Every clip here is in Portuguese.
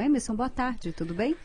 Emerson, boa tarde, tudo bem?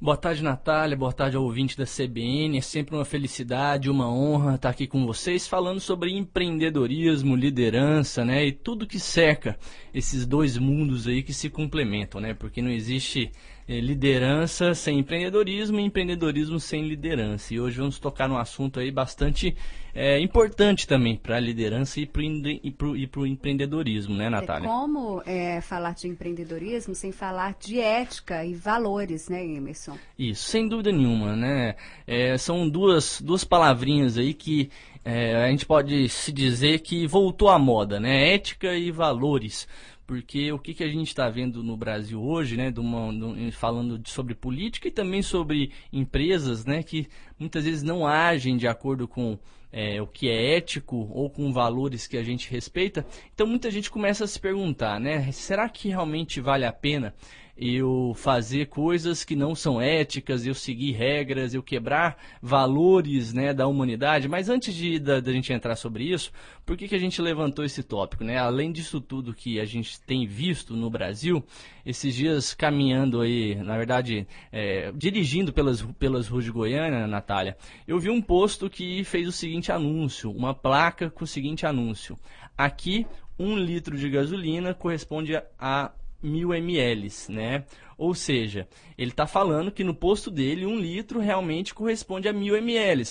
Boa tarde, Natália. Boa tarde ao ouvinte da CBN. É sempre uma felicidade, uma honra estar aqui com vocês falando sobre empreendedorismo, liderança, né? E tudo que cerca esses dois mundos aí que se complementam, né? Porque não existe é, liderança sem empreendedorismo e empreendedorismo sem liderança. E hoje vamos tocar num assunto aí bastante é, importante também para a liderança e para o empreendedorismo, né, Natália? É como é, falar de empreendedorismo sem falar de ética e valores, né, Emerson? Isso, sem dúvida nenhuma, né? É, são duas, duas palavrinhas aí que é, a gente pode se dizer que voltou à moda, né? Ética e valores. Porque o que, que a gente está vendo no Brasil hoje, né, uma, falando sobre política e também sobre empresas, né, que muitas vezes não agem de acordo com é, o que é ético ou com valores que a gente respeita. Então muita gente começa a se perguntar, né, será que realmente vale a pena eu fazer coisas que não são éticas, eu seguir regras, eu quebrar valores né, da humanidade. Mas antes de da, da gente entrar sobre isso, por que, que a gente levantou esse tópico? Né? Além disso tudo que a gente tem visto no Brasil, esses dias caminhando aí, na verdade, é, dirigindo pelas, pelas ruas de Goiânia, Natália, eu vi um posto que fez o seguinte anúncio, uma placa com o seguinte anúncio. Aqui, um litro de gasolina corresponde a mil ml, né? Ou seja, ele está falando que no posto dele um litro realmente corresponde a mil ml.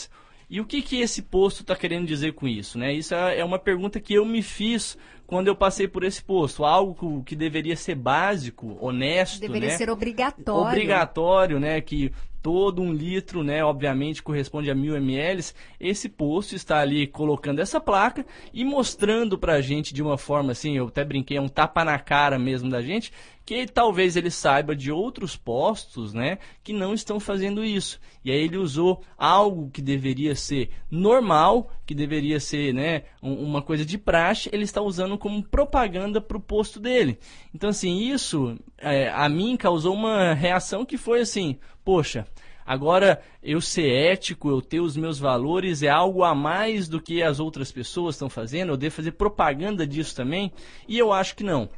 E o que, que esse posto está querendo dizer com isso? Né? Isso é, é uma pergunta que eu me fiz quando eu passei por esse posto. Algo que deveria ser básico, honesto. Deveria né? ser obrigatório. Obrigatório, né? Que todo um litro, né, obviamente corresponde a mil ml, esse posto está ali colocando essa placa e mostrando para a gente de uma forma assim, eu até brinquei, é um tapa na cara mesmo da gente, que talvez ele saiba de outros postos, né, que não estão fazendo isso. E aí ele usou algo que deveria ser normal, que deveria ser, né, uma coisa de praxe, ele está usando como propaganda para o posto dele. Então, assim, isso é, a mim causou uma reação que foi assim, poxa, Agora, eu ser ético, eu ter os meus valores é algo a mais do que as outras pessoas estão fazendo? Eu devo fazer propaganda disso também? E eu acho que não.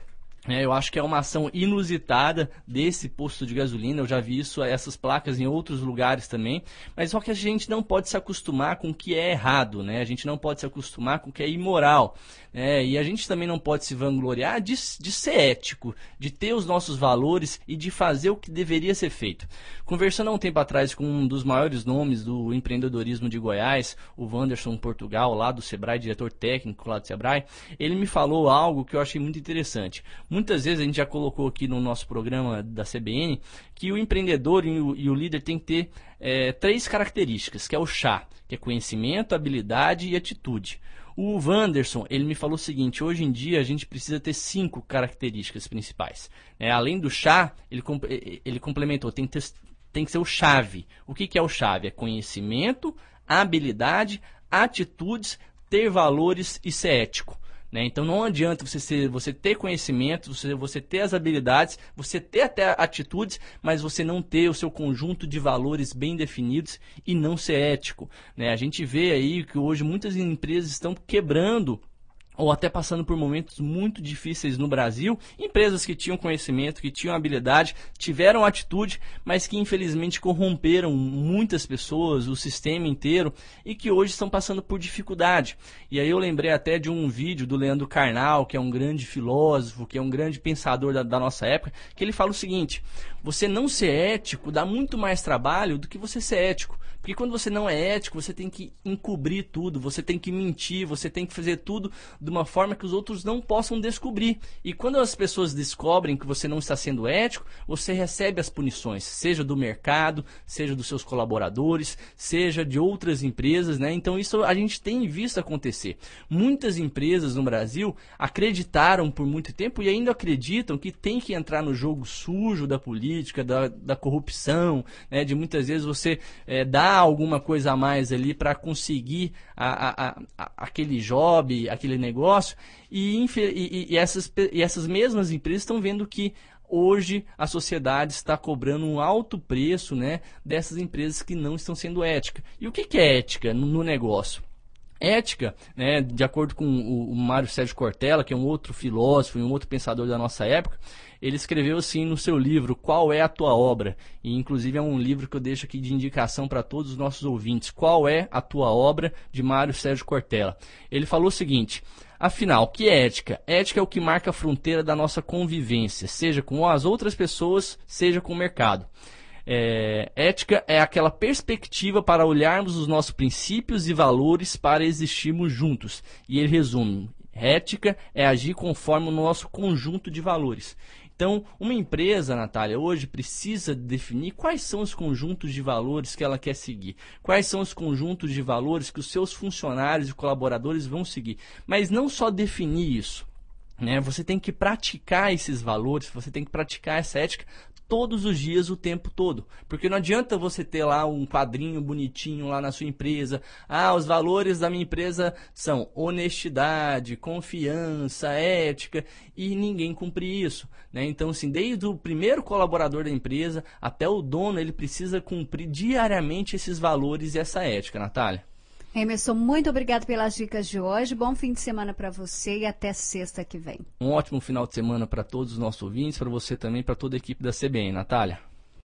É, eu acho que é uma ação inusitada desse posto de gasolina. Eu já vi isso, essas placas em outros lugares também. Mas só que a gente não pode se acostumar com o que é errado, né? A gente não pode se acostumar com o que é imoral. Né? E a gente também não pode se vangloriar de, de ser ético, de ter os nossos valores e de fazer o que deveria ser feito. Conversando há um tempo atrás com um dos maiores nomes do empreendedorismo de Goiás, o Wanderson Portugal, lá do Sebrae, diretor técnico lá do Sebrae, ele me falou algo que eu achei muito interessante Muitas vezes a gente já colocou aqui no nosso programa da CBN que o empreendedor e o, e o líder tem que ter é, três características, que é o chá, que é conhecimento, habilidade e atitude. O Wanderson, ele me falou o seguinte, hoje em dia a gente precisa ter cinco características principais. É, além do chá, ele, ele complementou, tem que, ter, tem que ser o chave. O que, que é o chave? É conhecimento, habilidade, atitudes, ter valores e ser ético. Né? Então não adianta você, ser, você ter conhecimento, você, você ter as habilidades, você ter até atitudes, mas você não ter o seu conjunto de valores bem definidos e não ser ético. Né? A gente vê aí que hoje muitas empresas estão quebrando ou até passando por momentos muito difíceis no Brasil, empresas que tinham conhecimento, que tinham habilidade, tiveram atitude, mas que infelizmente corromperam muitas pessoas, o sistema inteiro, e que hoje estão passando por dificuldade. E aí eu lembrei até de um vídeo do Leandro Carnal, que é um grande filósofo, que é um grande pensador da, da nossa época, que ele fala o seguinte: você não ser ético dá muito mais trabalho do que você ser ético. Porque quando você não é ético, você tem que encobrir tudo, você tem que mentir, você tem que fazer tudo de uma forma que os outros não possam descobrir. E quando as pessoas descobrem que você não está sendo ético, você recebe as punições, seja do mercado, seja dos seus colaboradores, seja de outras empresas, né? Então isso a gente tem visto acontecer. Muitas empresas no Brasil acreditaram por muito tempo e ainda acreditam que tem que entrar no jogo sujo da política, da, da corrupção, né? De muitas vezes você é, dar alguma coisa a mais ali para conseguir a, a, a, aquele job, aquele negócio. E, e, e, essas, e essas mesmas empresas estão vendo que hoje a sociedade está cobrando um alto preço né, dessas empresas que não estão sendo éticas. E o que, que é ética no negócio? Ética, né, de acordo com o, Mário Sérgio Cortella, que é um outro filósofo e um outro pensador da nossa época, ele escreveu assim no seu livro Qual é a tua obra? E inclusive é um livro que eu deixo aqui de indicação para todos os nossos ouvintes. Qual é a tua obra? de Mário Sérgio Cortella. Ele falou o seguinte: Afinal, que é ética? Ética é o que marca a fronteira da nossa convivência, seja com as outras pessoas, seja com o mercado. É, ética é aquela perspectiva para olharmos os nossos princípios e valores para existirmos juntos. E ele resume: ética é agir conforme o nosso conjunto de valores. Então, uma empresa, Natália, hoje precisa definir quais são os conjuntos de valores que ela quer seguir, quais são os conjuntos de valores que os seus funcionários e colaboradores vão seguir. Mas não só definir isso. Né? Você tem que praticar esses valores, você tem que praticar essa ética todos os dias, o tempo todo. Porque não adianta você ter lá um quadrinho bonitinho lá na sua empresa. Ah, os valores da minha empresa são honestidade, confiança, ética, e ninguém cumprir isso. Né? Então, assim, desde o primeiro colaborador da empresa até o dono, ele precisa cumprir diariamente esses valores e essa ética, Natália. Emerson, muito obrigado pelas dicas de hoje. Bom fim de semana para você e até sexta que vem. Um ótimo final de semana para todos os nossos ouvintes, para você também, para toda a equipe da CBN. Natália.